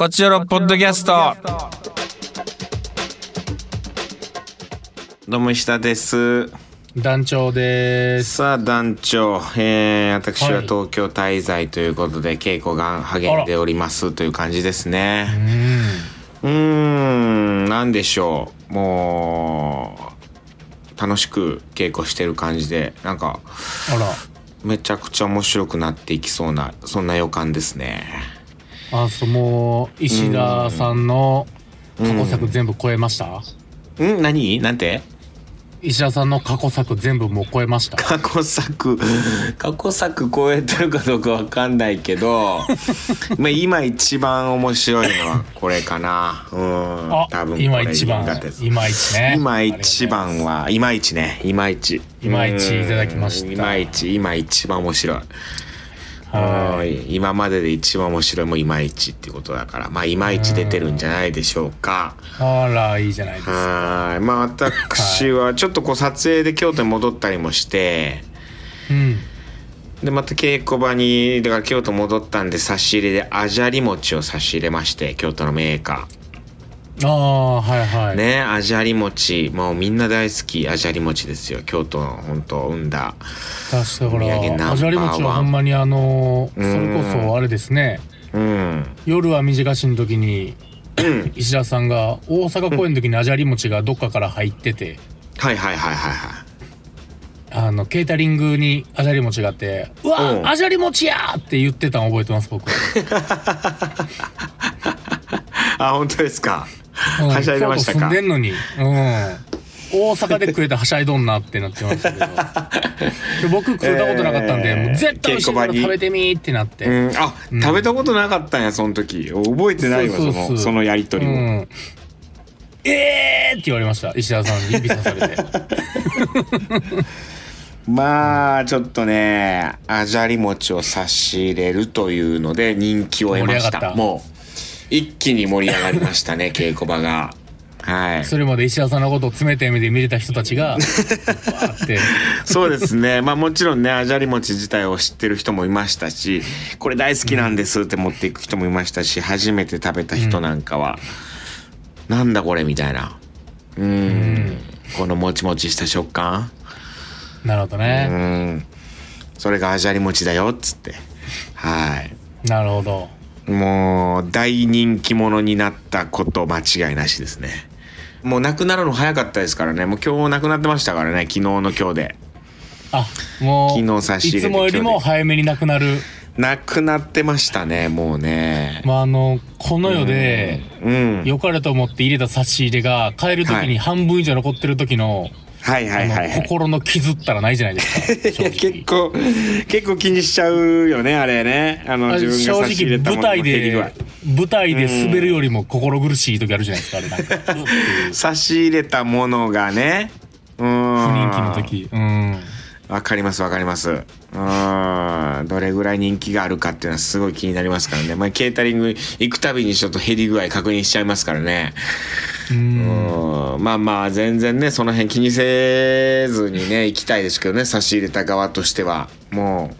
こちらのポッドキャスト。どうも石田です。団長です。さあ団長、えー、私ははい東京滞在ということで、稽古が励んでおりますという感じですうね。ん。うーん、なんでしょう。もう、楽しく稽古してる感じで、なんか、あら。めちゃくちゃ面白くなっていきそうな、そんな予感ですね。あ、そう、もう、石田さんの過去作全部超えました、ん。何？なんて？石田さんの過去作全部もう超えました？過去作。過去作超えてるかどうかわかんないけど まあ今一番面白いのはこれかな。うん。あ多分これ今一番。今一ね。今一番はいまいちね。いまいちいただきました。うん。いまいち今一番面白いはうん今までで一番面白いもいまいちっていうことだからまあいまいち出てるんじゃないでしょうか。あらいいじゃないですか。はい。まあ私はちょっとこう撮影で京都に戻ったりもしてうん。でまた稽古場にだから京都戻ったんで差し入れであじゃり餅を差し入れまして京都のメーカああはいはい。ーねあじゃり餅もうみんな大好きあじゃり餅ですよ。京都の本当生んだ。確かお土産ナンバーワン。らあじゃり餅はほんまにあのそれこそあれですね。うん。夜は短しの時に石田さんが大阪公演の時にあじゃり餅がどっかから入ってて。はいはいはいはいはい。あの、ケータリングにあじゃり餅があって、うわ、うん。あじゃり餅やーって言ってたの覚えてます、僕。あ本当ですか。うんはしゃいでましたか？住んでんのに。うん。大阪で食えたはしゃいどんなってなってましたけど。で 僕食ったことなかったんで、えーもう絶対美味しいから食べてみーってなって。うんあ、食べたことなかったんやその時覚えてないわそのそのやりとりを、うん。えーって言われました、石田さんに指さされて。まあちょっとねあじゃり餅を差し入れるというので人気を得ましたもう一気に盛り上がりましたね 稽古場が。はい。それまで石田さんのことを冷たい目で見れた人たちが。そうですね。まあもちろんねあじゃり餅自体を知ってる人もいましたしこれ大好きなんですって持っていく人もいましたし初めて食べた人なんかは、なんだこれみたいな。うーん。このもちもちした食感。なるほどうね。ん。それがあじゃり餅だよっつって。はい。なるほど。もう大人気者になったこと間違いなしですね。もうなくなるの早かったですからね。もう今日なくなってましたからね。昨日の今日で。あ、もう、昨日差し入れていつもよりも早めになくなる。なくなってましたねもうね。まあ、あの、この世で、うん。良かれと思って入れた差し入れが、帰る時はい。に半分以上残ってる時の、はいはいはいはい。心の傷ったらないじゃないですか。結構結構気にしちゃうよねあれね。あのあ自分正が差し入れ直たものの舞台で舞台で滑るよりも心苦しい時あるじゃないですかあれ。なんか差し入れたものがね。うん。不人気の時。うん。わかりますわかります。うーん。どれぐらい人気があるかっていうのはすごい気になりますからね。まあ、ケータリング行くたびにちょっと減り具合確認しちゃいますからね。ううんん。まあまあ、全然ね、その辺気にせずにね、行きたいですけどね、差し入れた側としては。も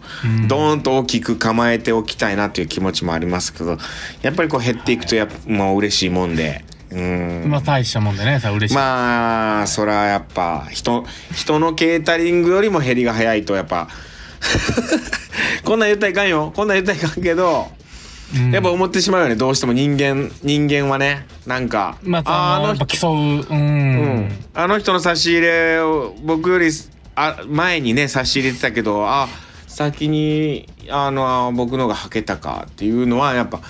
う、ドーンと大きく構えておきたいなという気持ちもありますけど、やっぱりこう減っていくとやっぱ、もう嬉しいもんで。うん。まあ大したもんでねさ嬉しい、まあそらやっぱ人人のケータリングよりも減りが早いとやっぱ こんなん言ったらいかんよこんなん言ったらいかんけど、うんやっぱ思ってしまうよねどうしても人間人間はねなんか、まああのやっぱ競ううん、うん、あの人の差し入れを僕よりあ前にね差し入れてたけどあ先にあの僕のがはけたかっていうのはやっぱ、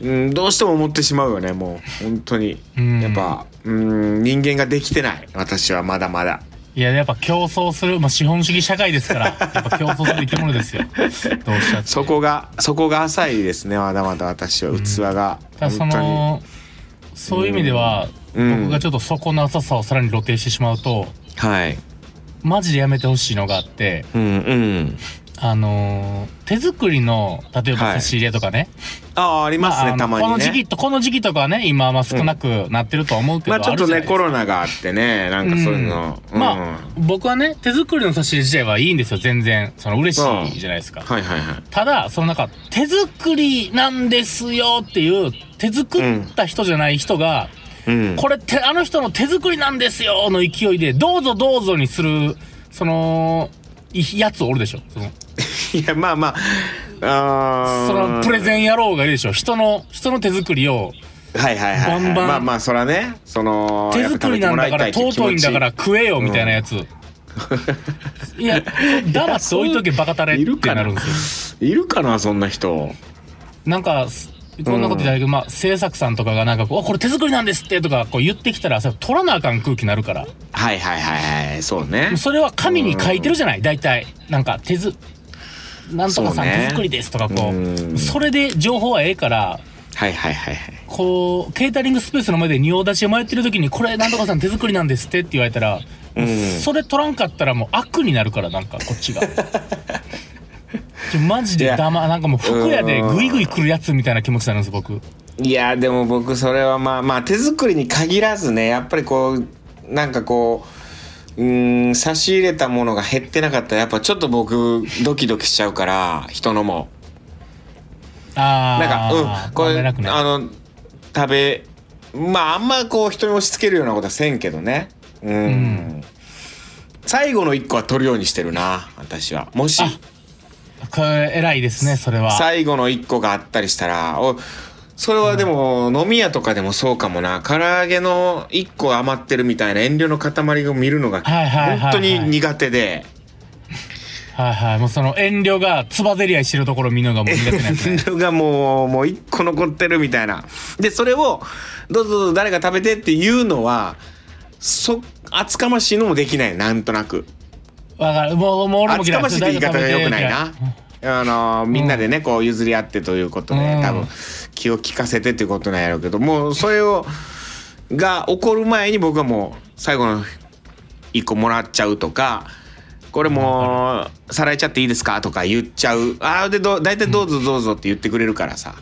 うん、どうしても思ってしまうよねもう。本当に、うん。やっぱ、うん、人間ができてない。私はまだまだ。いややっぱ競争する、まあ、資本主義社会ですからやっぱ競争する生き物ですよ。どうしたそこがそこが浅いですねまだまだ私は器が、ただそのそういう意味では、うん。僕がちょっと底の浅さをさらに露呈してしまうとはい。マジでやめてほしいのがあってうんうんあのー手作りの、例えばはい差し入れとかね。ああ、ありますね、あのたまにね。この時期と、この時期とかはね、今はまあ少なくなってるとは思うけど、まあちょっとね、コロナがあってね、なんかそういうの。うんまあ、僕はね、手作りの差し入れ自体はいいんですよ、全然。その嬉しいじゃないですか。はいはいはい。ただ、そのなんか、手作りなんですよっていう、手作った人じゃない人が、うん。これってあの人の手作りなんですよの勢いで、どうぞどうぞにする、その、いやつおるでしょ。その、いや、まあまあ、あーそのプレゼン野郎がいるでしょ。人の、人の手作りを、はいはいはい、はい。バンバンまあまあ、そらね、その、手作りなんだから尊いんだから食えよみたいなやつ。いや、黙って置いとけバカタレってなるんですよ。いるかな、そんな人。なんか、すこんなこと言ったけど、まあ、制作さんとかがなんかこう、あこれ手作りなんですってとかこう言ってきたら、それ取らなあかん空気になるから。はいはいはいはい、そうね。それは紙に書いてるじゃない？大体。なんか、手ず、なんとかさん手作りですとかこうう。んそれで情報はええから、はいはいはいはい。こう、ケータリングスペースの前で仁王立ち迷ってる時に、これなんとかさん手作りなんですってって言われたら、うんそれ取らんかったらもう悪になるから、なんかこっちが。マジでだま、なんかもう服屋でグイグイ来るやつみたいな気持ちになるんです、僕。いやでも僕それはまあまあ手作りに限らずねやっぱりこうなんかこううーん差し入れたものが減ってなかったらやっぱちょっと僕ドキドキしちゃうから人のも。あなんかあ、うんこれね。あの食べまああんまこう人に押し付けるようなことはせんけどね。うん、ん。最後の一個は取るようにしてるな私は。もしあこれ偉いですね、それは。最後の一個があったりしたらおそれはでも、飲み屋とかでもそうかもな唐揚げの一個余ってるみたいな遠慮の塊を見るのが本当に苦手ではいはい。もうその遠慮がつばぜり合いしてるところ見るのがもう苦手なやつね。遠慮がもうもう一個残ってるみたいなでそれをどうぞどうぞ誰か食べてっていうのはそ厚かましいのもできないなんとなくわかる。もう、もう俺も嫌いましいって言い方が良くないな。あのみんなでねこう譲り合ってということで、うん多分気を利かせてっていうことなんやろうけどもうそれをが起こる前に僕はもう最後の一個もらっちゃうとかこれもうさらえちゃっていいですかとか言っちゃうああでど大体どうぞどうぞって言ってくれるからさ、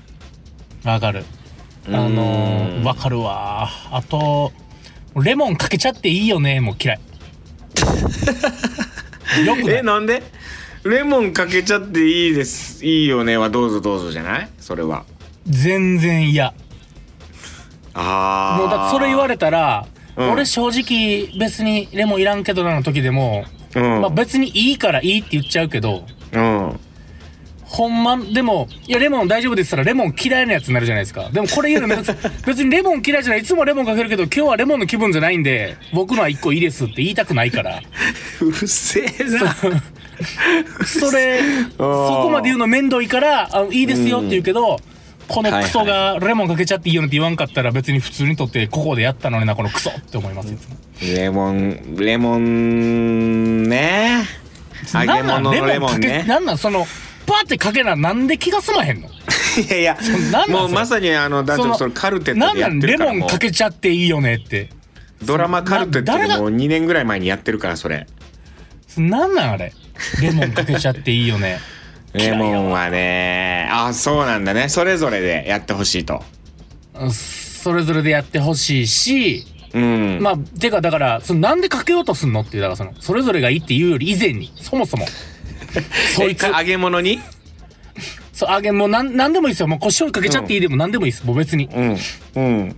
わかる。あのー、わかるわ。あと、レモンかけちゃっていいよね、もう嫌い。よくない？えなんで？レモンかけちゃっていいです。いいよねはどうぞどうぞじゃない？それは。全然嫌。ああもうだってそれ言われたら、うん。俺正直別にレモンいらんけどなの時でも、うん、まあ別にいいからいいって言っちゃうけど、うんほんま、でも、いや、レモン大丈夫ですったらレモン嫌いなやつになるじゃないですか。でもこれ言うのめんどくさい。別にレモン嫌いじゃない。いつもレモンかけるけど、今日はレモンの気分じゃないんで、僕のは一個いいですって言いたくないから。うるせえなそれ、そこまで言うの面倒いから、あのいいですよって言うけど、このクソがレモンかけちゃっていいよねって言わんかったら別に普通にとってここでやったのにな、このクソって思います、いつも。レモンレモンね揚げ物のレモンかけ、ねなんなん？その、パーってかけな、なんで気が済まへんの？いやいやもうまさにあのだってそのカルテッなんトでやってなんレモンるかけちゃっていいよねって。ドラマカルテットでもう2年ぐらい前にやってるからそれ。なんなんあれ？レモンかけちゃっていいよね。レモンはねあそうなんだね。それぞれでやってほしいと。うんそれぞれでやってほしいし、うん。まあ、てかだから、そのなんでかけようとすんのっていう、だからその、それぞれがいいっていうより以前に、そもそも。そいつ。え、揚げ物に？そう、あげ、もうなん、なんでもいいですよ。もうこう醤油かけちゃっていいでもなんでもいいです。もう別に。うん。うん。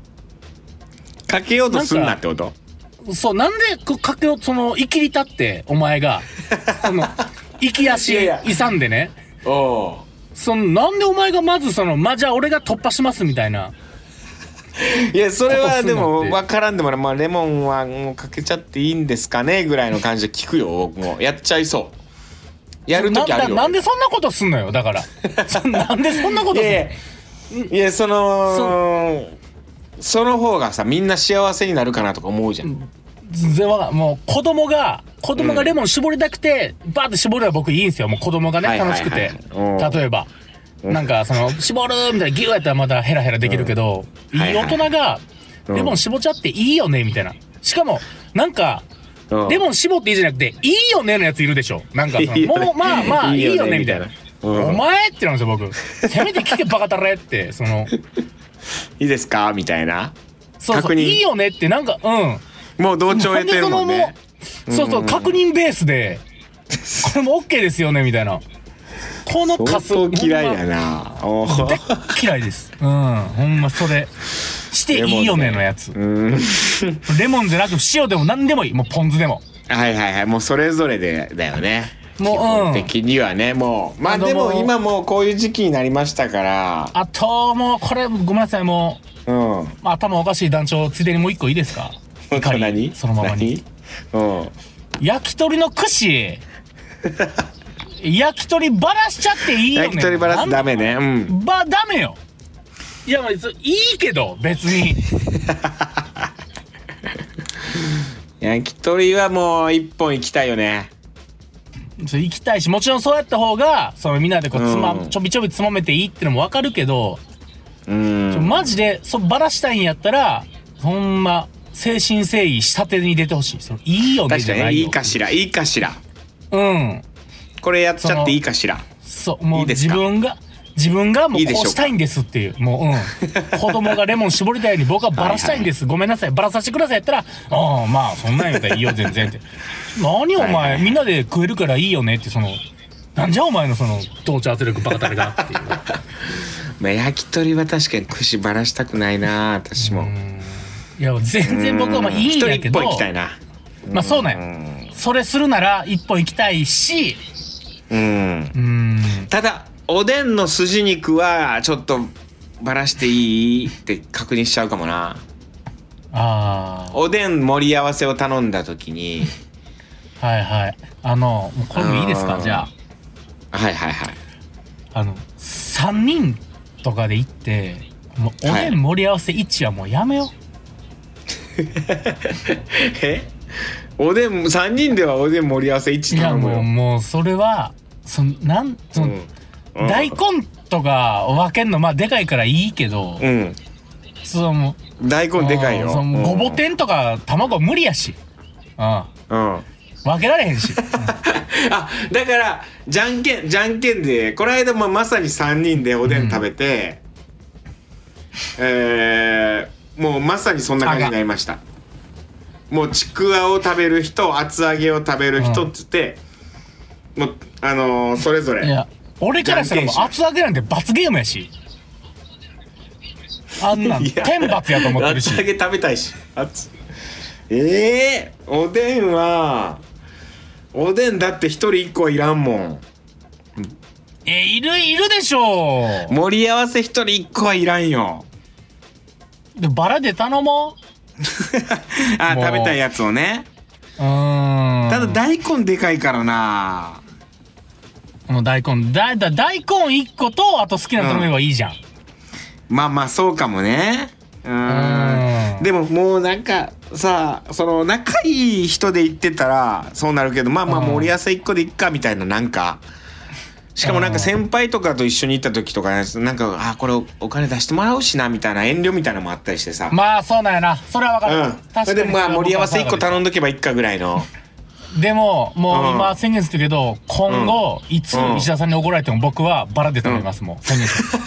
かけようとすんなってこと？そう、なんでこうかけよう、その、生きり立って、お前が、その、生き足勇んでね、おおその、なんでお前がまずその、まあ、じゃあ俺が突破しますみたいな。いやそれはでも分からんでもない、まあ、レモンはもうかけちゃっていいんですかね？ぐらいの感じで聞くよ僕も。やっちゃいそうやる時あるよななんでそんなことすんのよ、だから。そなんでそんなことすんの？いやそのその方がさみんな幸せになるかなとか思うじゃん、全然わかんもう子供が、子供がレモン絞りたくて、バーって絞るのは僕いいんですよ。もう子供がね、はいはいはい楽しくてうん。例えば。なんか、その、絞るみたいな、ギューやったらまだヘラヘラできるけど、いいはいはい大人が、うんレモン絞っちゃっていいよね、みたいな。しかも、なんか、うんレモン絞っていいじゃなくて、いいよねのやついるでしょ。なんかその、いいよねもう、まあまあ、いいよね、みたいな。うんお前ってなんですよ、僕。せめて聞けバカタレって、その、いいですか？みたいなそうそう、確認いいよねって、なんか、うん。もう同調得てるもんねそのもうそうそう、確認ベースで、これも OK ですよね、みたいな。このカス。相当嫌いやな嫌いです。うん。ほんま、それ。していいよねのやつ。うんレモンじゃなく塩でも何でもいい。もうポン酢でも。はいはいはいもうそれぞれでだよねもう基本うん的にはねもうまあでも今もうこういう時期になりましたからあと、もう、これ、ごめんなさい、もうんう、頭おかしい団長、ついでにもう一個いいですか？何？そのままに。何？うん焼き鳥の串、焼き鳥ばらしちゃっていいよね。焼き鳥バラすダメねうんば、ダメよ。いや、まあ、そいいけど、別に。焼き鳥はもう一本行きたいよね行きたいし、もちろんそうやった方が、そのみんなでこう、つま、うんちょびちょびつまめていいってのもわかるけど、うんマジで、そ、ばらしたいんやったら、ほんま、精神誠意下手に出てほしい。そのいいよねじゃないよ。いいかしらいいかしらうん。これやっちゃっていいかしら？そう、もういいですか？自分が、自分がもいういでしょうか？こうしたいんですっていう。もう、うん。子供がレモン絞りたいように僕はバラしたいんです。ごめんなさい。バラさせてくださいやったら、ああ、まあ、そんなんやったらいいよ、全然って。何おはいはい前、みんなで食えるからいいよねって、その、なんじゃお前のその、同調圧力バカタレがっていう。まあ焼き鳥は確かに串ばらしたくないな私もいや、全然僕はまあいいんやけど一人一本、行きたいなまあそうなんや。うんそれするなら一本行きたいし、うん。うん。ただおでんの筋肉はちょっとばらしていいって確認しちゃうかもな。あおでん盛り合わせを頼んだ時に。あ、はいはい。あの、もうこれもいいですか？じゃあ。はいはいはい。あの、3人とかで行って、もうおでん盛り合わせ1はもうやめよ え？おでん3人ではおでん盛り合わせう。1いや頼むよもう、もうそれは、その、なん、その、うん大根とか分けんの、まあでかいからいいけど、うんそのもう、大根でかいよそのごぼん天とか卵無理やし。うん。うん分けられへんし。あだからじゃんけんじゃんけんでこの間もまさに3人でおでん食べて、えー、もうまさにそんな感じになりましたもうちくわを食べる人厚揚げを食べる人っつって、もうあのーそれぞれいや、俺からしたらもう厚揚げなんて罰ゲームやし。あんなん、天罰やと思ってるし厚。揚げ食べたいし厚ええー、おでんはおでんだって一人一個はいらんもんえ、いる、いるでしょう。盛り合わせ一人一個はいらんよで、バラで頼も あ食べたいやつをね。う。ん。ただ大根でかいからな。もう大根、だ、だ、大根1個と、あと好きなの頼めばいいじゃん。まあまあそうかもね。ううん。んでももうなんかさその仲いい人で行ってたらそうなるけどまあまあうん。盛り合わせ一個でいっかみたいななんかしかもなんか先輩とかと一緒に行った時とかなんかあこれお金出してもらうしなみたいな遠慮みたいなのもあったりしてさ。まあ、そうなんやな。それはわかる。うん。それでまあ盛り合わせ一個頼んどけばいっかぐらいの。でも、もううん。今宣言するけど、今後、いつうん。石田さんに怒られても僕はバラで頼みます、もう。宣言します。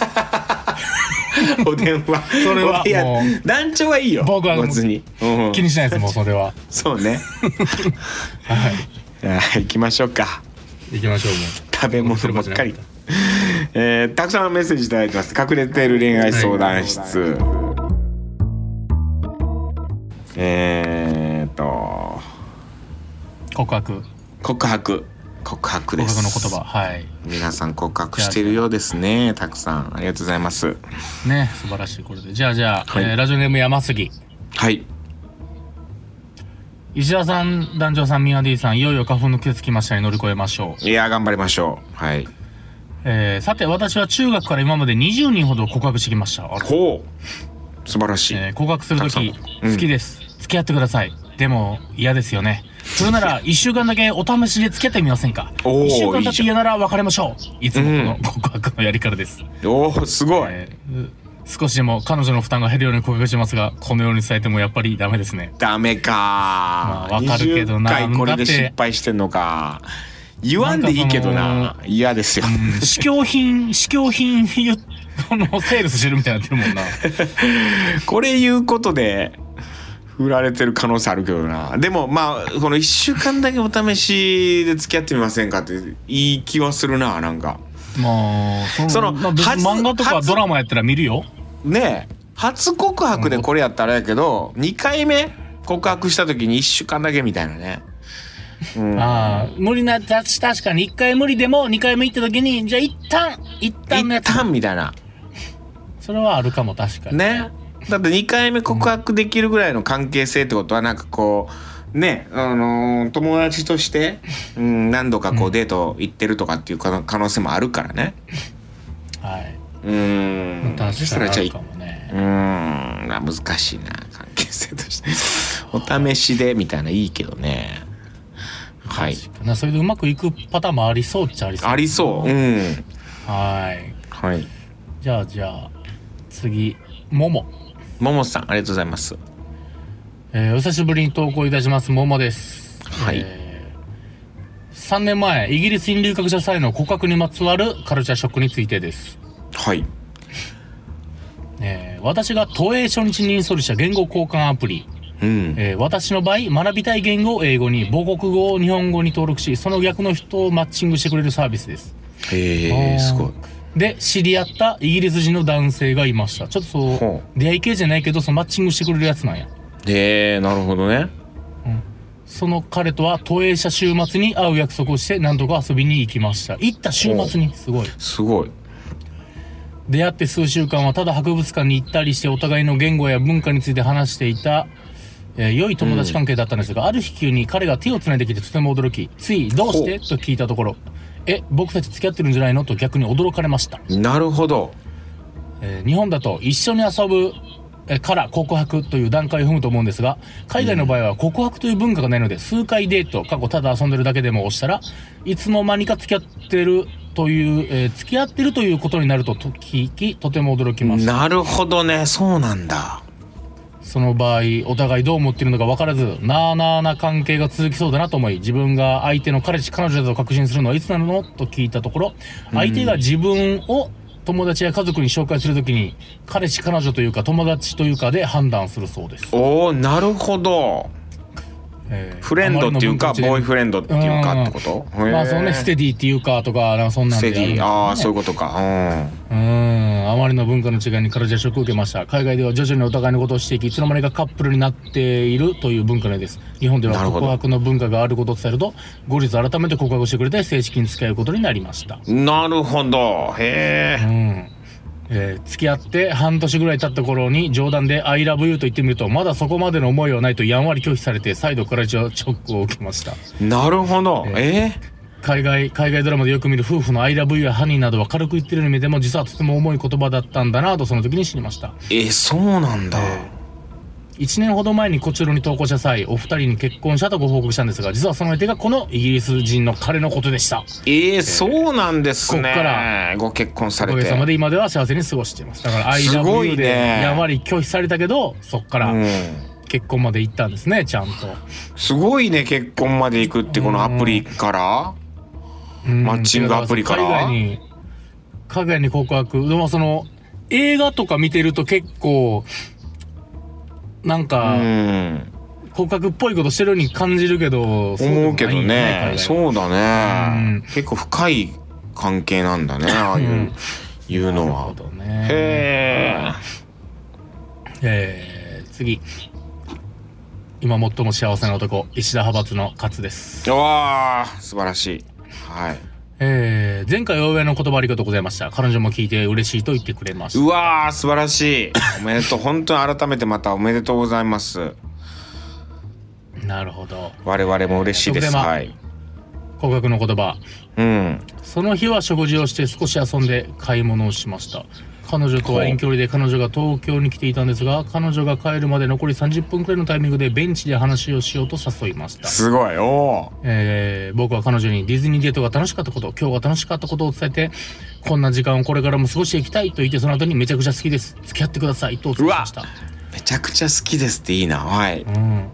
お電話。それはいや団長はいいよ僕は別に、うん気にしないです、もうそれは。そうね。はい。あ 行きましょうか。行きましょう、も食べ物ばっかり、えー、たくさんメッセージいただいてます隠れている恋愛相談室、えーっとう。告白。告白告白告です白の言葉。はい。皆さん告白してるようですねたくさんありがとうございますね、素晴らしいこれで。じゃあじゃあ、はいえーラジオネーム山杉。はい石田さん、団長さん、ミヤディさん、いよいよ花粉の季節来ましたね。乗り越えましょう。いや頑張りましょうはいえー、さて、私は中学から今まで20人ほど告白してきました。あらほう素晴らしい、えー告白するとき、たくさんうん好きです。付き合ってください。でも、嫌ですよね。それなら、一週間だけお試しで付き合ってみませんか？お週間経って嫌なら別れましょう。いつもこの告白のやり方です。おおすごい、えー少しでも彼女の負担が減るように告白しますが、このように伝えてもやっぱりダメですね。ダメか、まあわかるけどな20回これで失敗してんのか。言わんでいいけどな。嫌ですよ、試供品、試供品言のセールスしてるみたいになってるもんな。これ言うことで振られてる可能性あるけどな。でもまあこの1週間だけお試しで付き合ってみませんかっていい気はするななんか。まあ、そそのまあ別に初漫画とか初ドラマやったら見るよ。ねえ初告白でこれやったらあれやけど2回目告白した時に1週間だけみたいなね。うん。ああ、無理な、た確かに1回無理でも2回目行った時に、じゃあ一旦、一旦のや一つ。旦みたいな。それはあるかも確かに。ね。だって2回目告白できるぐらいの関係性ってことはなんかこうねあのー友達として、うん、何度かこうデート行ってるとかっていう可能性もあるからね。はい。うーんう。ーん。まあ難しいな関係性として。お試しでみたいないいけどね。はい。なそれでうまくいくパターンもありそうっちゃありそう。ありそう。うん。はい。はい。じゃあじゃあ、次、もも。ももさんありがとうございます。えーお久しぶりに投稿いたします、ももです。はい。えー3年前、イギリスに留学した際の告白にまつわるカルチャーショックについてです。はい。えー私が都営初日にインストールした言語交換アプリ、うん。えー私の場合、学びたい言語を英語に、母国語を日本語に登録し、その逆の人をマッチングしてくれるサービスです。へえすごい。で、知り合ったイギリス人の男性がいました。ちょっとそうほ、出会い系じゃないけど、そのマッチングしてくれるやつなんや。へえなるほどね。その彼とは都営車週末に会う約束をして何とか遊びに行きました。行った週末に、すごい。すごい出会って数週間はただ博物館に行ったりしてお互いの言語や文化について話していた、えー良い友達関係だったんですが、ある日急に彼が手を繋いできてとても驚き、つい、どうして？と聞いたところ、え、僕たち付き合ってるんじゃないの？と逆に驚かれました。なるほど。えー日本だと一緒に遊ぶえーから告白という段階を踏むと思うんですが、海外の場合は告白という文化がないので、数回デート、過去ただ遊んでるだけでも押したら、いつの間にか付き合ってるという、えー付き合ってるということになるとと聞き、とても驚きました。なるほどね。そうなんだ。その場合、お互いどう思っているのか分からず、なあなあな関係が続きそうだなと思い、自分が相手の彼氏、彼女だと確信するのはいつなの？と聞いたところ、相手が自分を友達や家族に紹介するときに、彼氏、彼女というか友達というかで判断するそうです。おおなるほどフレンドっていうかボーイフレンドっていうかってこと？うんまあそうね、ステディっていうかとか、なんかそんなんスでテディ。ああそういううことか。うん、あまりの文化の違いにカルチャーショックを受けました。海外では徐々にお互いのことをしていき、いつの間にかカップルになっているという文化です。日本では告白の文化があることを伝えると、後日改めて告白してくれて正式に付き合うことになりました。うんなるほど。へうえん。えー付き合って半年ぐらい経った頃に冗談で I love you と言ってみると、まだそこまでの思いはないとやんわり拒否されて、再度カルチャーショックを受けました。なるほどえ海外、海外ドラマでよく見る夫婦の I love you やハニーなどは軽く言ってるように見えても、実はとても重い言葉だったんだなとその時に知りました。ー、えそうなんだ、1年ほど前にこちらに投稿した際、お二人に結婚したとご報告したんですが、実はその相手がこのイギリス人の彼のことでした。えー、そうなんですね。こっから。ご結婚されて。おかげさまで今では幸せに過ごしています。だから I すご love い you ね。でやんわり拒否されたけど、そっからうん。結婚まで行ったんですね、ちゃんと。すごいね結婚まで行くってこのアプリから。うん。マッチングアプリから。海外に、海外に告白。でもその、映画とか見てると結構、なんうか、ん。告白っぽいことしてるように感じるけど、思うけどね。そうだね、うん。結構深い関係なんだねああいう、うん。いうのは。へえ。ー、次。今最も幸せな男、石田派閥の勝です。わー素晴らしい。はいえー、前回お祝いの言葉ありがとうございました。彼女も聞いて嬉しいと言ってくれました。うわー素晴らしい おめでとう本当に改めてまたおめでとうございますなるほど。我々も嬉しいです、えーはい告白の言葉。うんその日は食事をして少し遊んで買い物をしました。彼女とは遠距離で彼女が東京に来ていたんですが彼女が帰るまで残り30分くらいのタイミングでベンチで話をしようと誘いましたすごいおおえー僕は彼女にディズニーデートが楽しかったこと、今日が楽しかったことを伝えて、こんな時間をこれからも過ごしていきたいと言って、その後にめちゃくちゃ好きです。付き合ってくださいとお伝えしました。めちゃくちゃ好きですっていいなはいうん。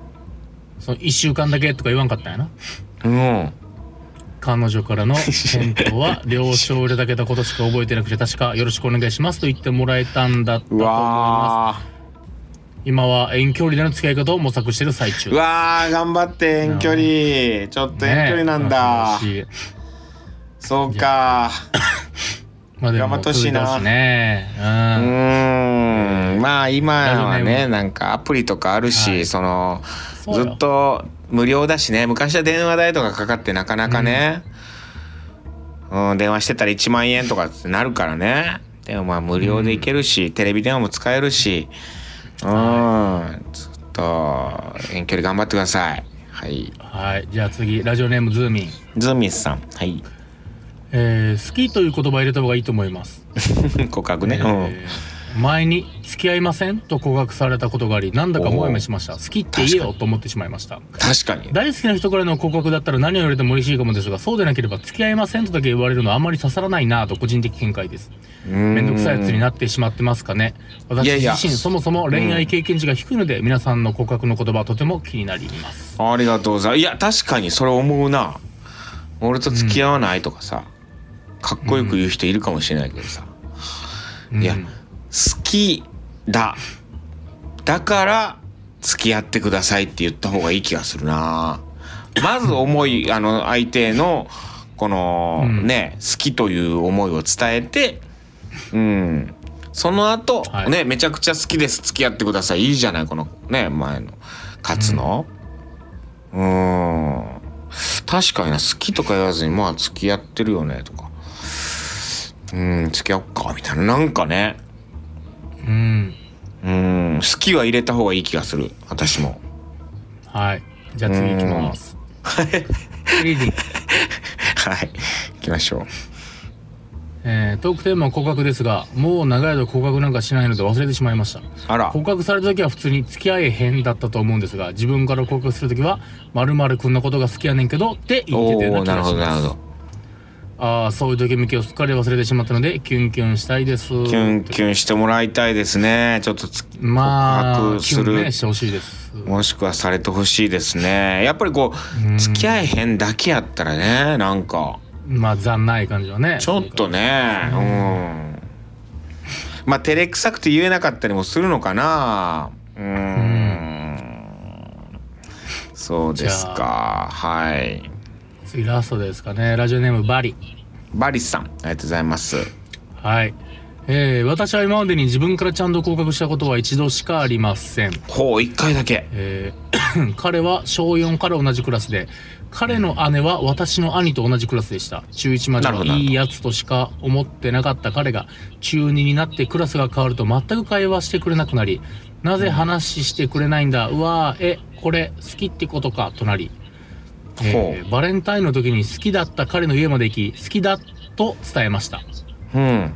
その一週間だけとか言わんかったんやな。うん彼女からの 返答は、了承をいただけたことしか覚えてなくて、確かよろしくお願いしますと言ってもらえたんだったとう思いまわす。今は遠距離での付き合い方を模索している最中。ーうわー頑張って遠距離。ちょっと遠距離なんだ、ねそうか。まあでも頑張ってほしいな。ね。うん。うーん。まあ今はねなんかアプリとかあるし、はい。そのずっと無料だしね。昔は電話代とかかかってなかなかね、うん電話してたら1万円とかってなるからね。でもまあ無料でいけるし、テレビ電話も使えるし。うんずっと遠距離頑張ってください。はい。はい。じゃあ次、ラジオネームズーミン。ズーミスさん。はい。えー好きという言葉を入れた方がいいと思います。告白ね、えー前に付き合いません？と告白されたことがあり、なんだかもやもやしました。好きって言えよと思ってしまいました。うん、確かに大好きな人からの告白だったら何を言われても嬉しいかもですが、そうでなければ付き合いませんとだけ言われるのはあんまり刺さらないなぁと個人的見解です。めめんどくさいやつになってしまってますかね。私いやいや自身そもそも恋愛経験値が低いので、皆さんの告白の言葉はとても気になります。ありがとうございます。いや、確かにそれ思うな。俺と付き合わないとかさ、かっこよく言う人いるかもしれないけどさ。いやうん好きだ。だから、付き合ってくださいって言った方がいい気がするな。まず思い、あの、相手の、この、うんね、好きという思いを伝えて、うん。その後、はいね、めちゃくちゃ好きです、付き合ってください。いいじゃない、この、ね、前の、勝つの。うーん。確かにな、好きとか言わずに、まあ、付き合ってるよね、とか。うん、付き合おっか、みたいな。なんかね、うん。うん、好きは入れた方がいい気がする。私も。はい。じゃあ次行きます。リーディングはい。行きましょう。えートークテーマは告白ですが、もう長い間告白なんかしないので忘れてしまいました。あら。告白された時は普通に付き合えへんだったと思うんですが、自分から告白する時は、〇〇くんのことが好きやねんけど、って言ってたようなるほど、な気がします。なるほど。ああ、そういうときめきをすっかり忘れてしまったので、キュンキュンしたいです。キキュンキュンしてもらいたいですね。ちょっとつまあ、告白するね、してほしいです。もしくはされてほしいですね。やっぱりこう、付き合えへんだけやったらね、なんか、まあ、残ない感じはね。ちょっとね、うん。まあ、照れくさくて言えなかったりもするのかな。うん。そうですか。はい。次ラストですかね。ラジオネームバリ。バリスさん、ありがとうございます。はい。えー、私は今までに自分からちゃんと告白したことは一度しかありません。ほう、一回だけ。えー 彼は小4から同じクラスで、彼の姉は私の兄と同じクラスでした。中1までいいやつとしか思ってなかった彼が、中2になってクラスが変わると全く会話してくれなくなり、なぜ話してくれないんだうわーえ、これ好きってことかとなり、えーバレンタインの時に好きだった彼の家まで行き、好きだと伝えました。うん。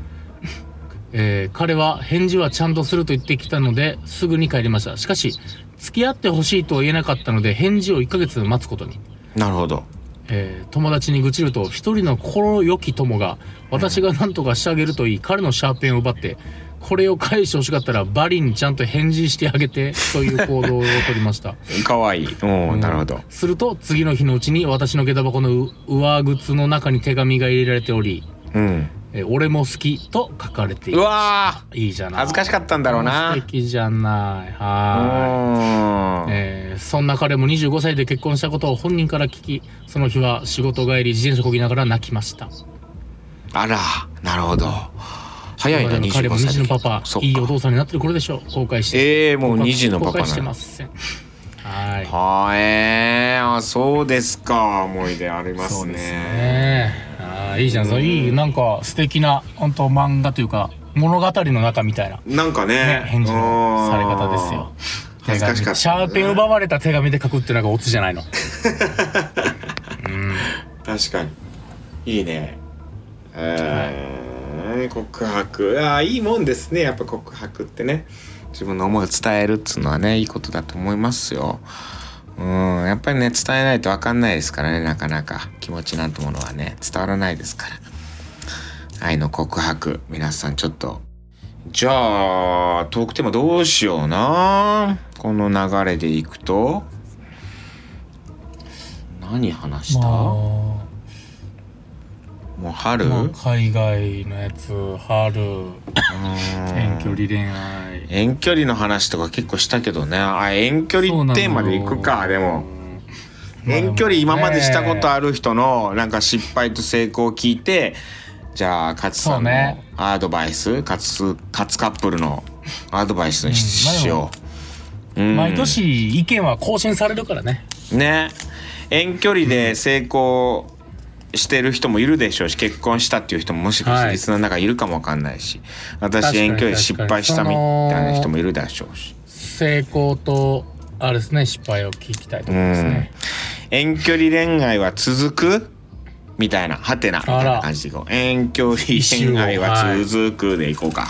えー彼は返事はちゃんとすると言ってきたので、すぐに帰りました。しかし、付き合ってほしいとは言えなかったので、返事を1ヶ月待つことに。なるほど。えー友達に愚痴ると、一人の心よき友が、私が何とかしてあげるといい、彼のシャーペンを奪って、これを返してほしかったら、バリにちゃんと返事してあげて、という行動をとりました。かわいい。うん、なるほど。すると、次の日のうちに私の下駄箱のう上靴の中に手紙が入れられており、うん。えー俺も好きと書かれていうる。わいいじゃない。恥ずかしかったんだろうな素敵じゃない。ーはーい。うん。えーそんな彼も25歳で結婚したことを本人から聞き、その日は仕事帰り自転車こぎながら泣きました。あら、なるほど。早いな、25歳彼も2児のパパいいお父さんになってる頃でしょう。後悔して。ええもう2児のパ後悔して。ません。はい。はえー、あ、そうですか。思い出ありますね。ね。あーいいじゃん。そういい、なんか素敵な、本当漫画というか、物語の中みたいな、なんかねね、返事のされ方ですよ。恥ずかしかったシャーペン奪われた手紙で書くってなんかオツじゃないの。確かに。いいね。えーうん告白。ああいいもんですね。やっぱ告白ってね。自分の思いを伝えるっつうのはねいいことだと思いますよ。うんやっぱりね伝えないと分かんないですからねなかなか。気持ちなんてものはね伝わらないですから。愛の告白。皆さんちょっと。じゃあトークテーマどうしような。この流れでいくと。何話した、まもう春、あ、まあ海外のやつ春。うん。遠距離恋愛。遠距離の話とか結構したけどね。あ遠距離テーマでいくかでも。遠距離今までしたことある人のなんか失敗と成功を聞いてじゃあ勝さんのアドバイス勝つ勝つカップルのアドバイスにし,、よう、うん。毎年意見は更新されるからね。ね。遠距離で成功してる人もいるでしょうし結婚したっていう人ももしかしてはいリスナーの中にいるかもわかんないし、私確かに遠距離で失敗したみたいな人もいるでしょうし。成功とあれですね失敗を聞きたいと思いますね遠距離恋愛は続くみたいな、はてな、みたいな感じでいこう。遠距離恋愛は続くでいこうか。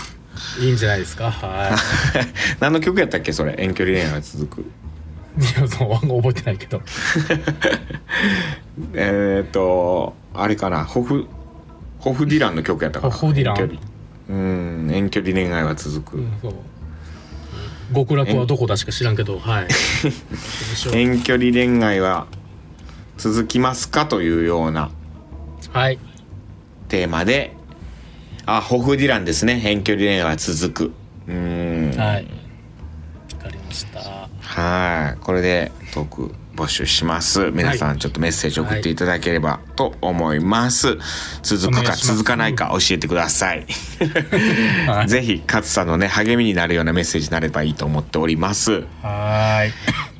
いいんじゃないですか？は 何の曲やったっけそれ？遠距離恋愛は続く。いいやそう覚えてないけど えーっと、あれかな。ホフ、ホフディランの曲やったかな。ホフディラン？うん、遠距離恋愛は続く。うん極楽はどこだしか知らんけど はい遠距離恋愛は続きますかというようなはいテーマで、あ、ホフディランですね。遠距離恋愛は続く。うん。はいはい。これでトーク募集します。皆さんちょっとメッセージ送っていただければと思います。続くかお願いします続かないか教えてください。はいぜひ、勝さんのね、励みになるようなメッセージになればいいと思っております。はーい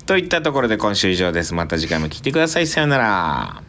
といったところで今週以上です。また次回も聞いてください。さよなら。